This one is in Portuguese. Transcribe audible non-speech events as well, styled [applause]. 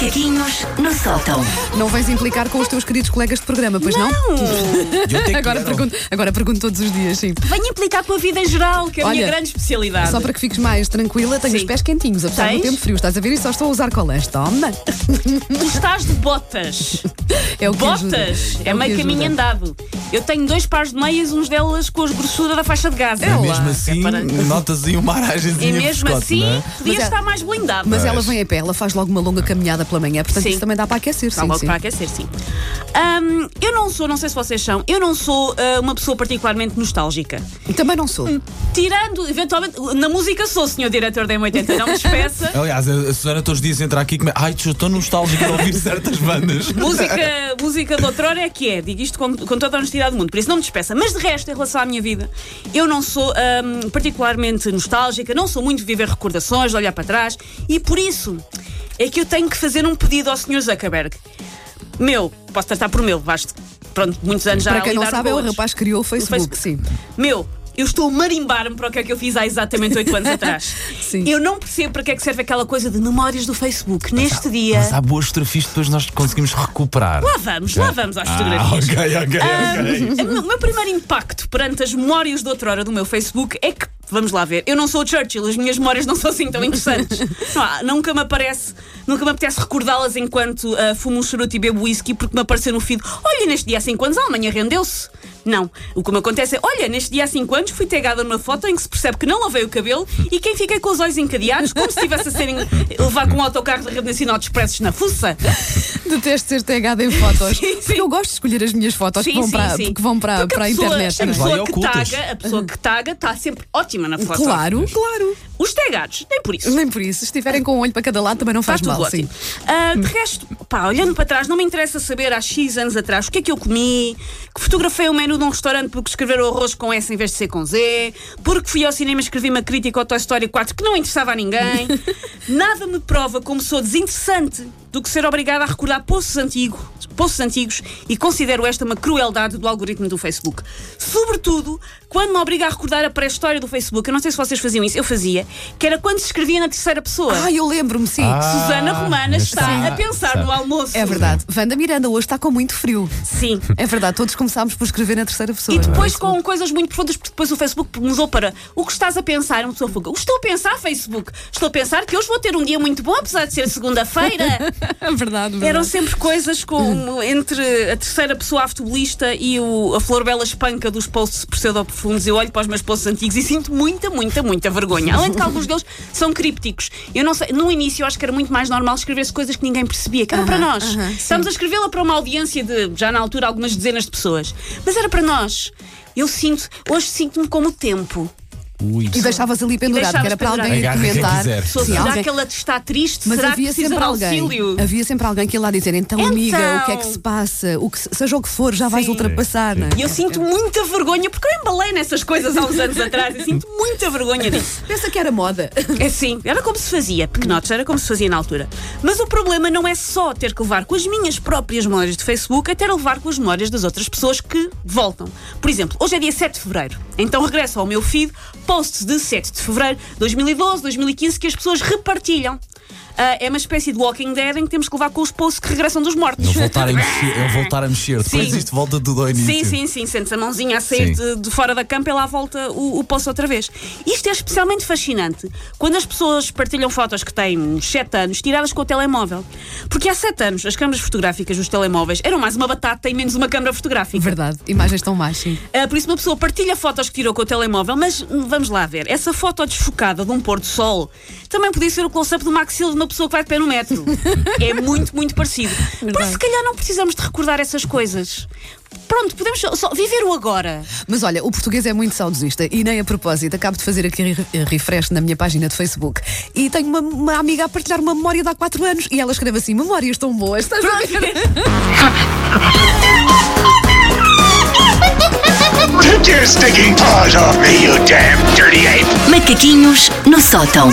Macaquinhos no sótão. Não vais implicar com os teus queridos colegas de programa, pois não? Eu te Agora pergunto, agora pergunto todos os dias, sim. Venho implicar com a vida em geral, que é a minha grande especialidade. Só para que fiques mais tranquila, tenho Sim. os pés quentinhos, apesar do Tens? tempo frio. Estás a ver e só estou a usar colãs. Toma! Tu estás de botas. [laughs] É o que ajuda. botas! É, o que meio ajuda. caminho andado. Eu tenho dois pares de meias, uns delas com as grossuras da faixa de gás. É E lá. mesmo assim, para- notas aí uma aragenzinha E mesmo pescote, assim, é? podia Mas é- estar mais blindado. Mas ela Pois. vem a pé, ela faz logo uma longa caminhada pela manhã, portanto Sim. isso também dá para aquecer, Está sim, logo sim. para aquecer, sim. Ahm, eu não sou, não sei se vocês são, eu não sou ah, uma pessoa particularmente nostálgica. Também não sou. Hum. Tirando, eventualmente, na música sou, senhor diretor da M80, não me despeça. [laughs] Aliás, a a Susana todos os dias entra aqui e come... Ai, eu estou nostálgico de ouvir certas bandas. música, música de outrora é que é, digo isto com, com toda a honestidade do mundo, por isso não me despeça. Mas de resto, em relação à minha vida, eu não sou ahm, particularmente nostálgica, não sou muito de viver recordações, de olhar para trás, e por isso é que eu tenho que fazer um pedido ao senhor Zuckerberg. Meu, posso tratar por meu, basta, pronto, muitos anos já Para quem não sabe, é o outros. rapaz que criou o Facebook, Facebook. sim. Meu, eu estou a marimbar-me para o que é que eu fiz há exatamente 8 anos atrás. [laughs] Sim. Eu não percebo para que é que serve aquela coisa de memórias do Facebook. Neste dia. Mas há boas fotografias que depois nós conseguimos recuperar. Lá vamos, lá vamos às Ah, fotografias. ok, ok, ok. O meu- o meu primeiro impacto perante as memórias de outrora do meu Facebook é que, vamos lá ver, eu não sou o Churchill, as minhas memórias não são assim tão interessantes. [laughs] Não há- nunca me aparece, nunca me apetece recordá-las enquanto ah, fumo um charuto e bebo whisky porque me apareceu no feed. Olha, neste dia há 5 anos a Alemanha rendeu-se. Não. O que me acontece é, olha, neste dia há 5 anos fui tagada numa foto em que se percebe que não lavei o cabelo e quem fiquei com os olhos encadeados, como se estivesse a serem [laughs] levar com um autocarro da Rede Nacional de Expressos na fuça. Detesto ser tagada em fotos. Sim, sim. Porque eu gosto de escolher as minhas fotos que Sim, vão sim, para, sim. que vão para, Porque para a pessoa- internet. A é? Pessoa, que taga, a pessoa que taga está sempre ótima na foto. Claro, claro. Os tagados, nem por isso. Nem por isso. Se estiverem com um olho para cada lado, também não faz mal. ótimo. Sim. Ah, de resto, pá, olhando para trás, não me interessa saber há X anos atrás o que é que eu comi, que fotografei o menu de um restaurante porque escreveram arroz com S em vez de ser com Z, porque fui ao cinema e escrevi uma crítica ao Toy Story 4 que não interessava a ninguém. [laughs] Nada me prova como sou desinteressante do que ser obrigada a recordar poços antigos, poços antigos e considero esta uma crueldade do algoritmo do Facebook. Sobretudo quando me obriga a recordar a pré-história do Facebook. Eu não sei se vocês faziam isso, eu fazia, que era quando se escrevia na terceira pessoa. Ah, eu lembro-me, sim. Ah, Susana Romana está está. a pensar no almoço. É verdade. Wanda Miranda hoje está com muito frio. Sim. É verdade, todos começámos por escrever na terceira pessoa. E é? depois com coisas muito profundas, porque depois o Facebook mudou para o que estás a pensar, uma pessoa foga. O estou a pensar, Facebook? Estou a pensar que hoje vou ter um dia muito bom, apesar de ser segunda-feira. [laughs] É verdade, verdade. Eram sempre coisas como entre a terceira pessoa futebolista e o, a Flor Bela Espanca dos posts pseudo-profundos. Eu olho para os meus posts antigos e sinto muita, muita, muita vergonha. Além de que alguns deles são crípticos. Eu não sei, no início eu acho que era muito mais normal escrever-se coisas que ninguém percebia, que era para nós. sim. Estamos a escrevê-la para uma audiência de, já na altura, algumas dezenas de pessoas. Mas era para nós. Eu sinto, hoje sinto-me como o tempo. Ui, E deixavas ali pendurado, que era para alguém ir comentar. Sim, será alguém- que ela está triste? Mas será que havia sempre alguém. auxílio? Havia sempre alguém que ia lá dizer, então, Então. amiga, o que é que se passa? O que, se- seja o que for, já vais Sim. ultrapassar, não é? E eu sinto muita vergonha, porque eu embalei nessas coisas há uns anos [laughs] atrás e sinto muita vergonha disso. Pensa que era moda. É sim, era como se fazia, pequenotes, era como se fazia na altura. Mas o problema não é só ter que levar com as minhas próprias memórias de Facebook, é ter a levar com as memórias das outras pessoas que voltam. Por exemplo, hoje é dia 7 de fevereiro, então regresso ao meu feed posts de 7 de fevereiro de 2012, 2015 que as pessoas repartilham. Ah, é uma espécie de Walking Dead em que temos que levar com os posts que regressam dos mortos. Ele voltar a mexer, ele voltar a mexer. Depois isto volta tudo ao início. Sim, sim, sim. Sentes a mãozinha a sair de, de fora da campa e lá volta o, o poço outra vez. Isto é especialmente fascinante quando as pessoas partilham fotos que têm uns 7 anos tiradas com o telemóvel. Porque há 7 anos as câmaras fotográficas dos telemóveis eram mais uma batata e menos uma câmara fotográfica. Verdade, imagens tão mais, sim. Ah, por isso, uma pessoa partilha fotos que tirou com o telemóvel, mas hum, vamos lá ver. Essa foto desfocada de um pôr do sol também podia ser o close-up de uma axila de uma pessoa que vai de pé no metro. [laughs] é muito, muito parecido. Por isso, se calhar, não precisamos de recordar essas coisas. Pronto, podemos só, viver o agora. Mas olha, o português é muito saudosista e nem a propósito, acabo de fazer aqui re- refresh na minha página de Facebook e tenho uma, uma amiga a partilhar uma memória de há 4 anos e ela escreve assim: memórias tão boas, estás a ver? Take your stinking paws off me, you damn dirty ape! Macaquinhos no sótão.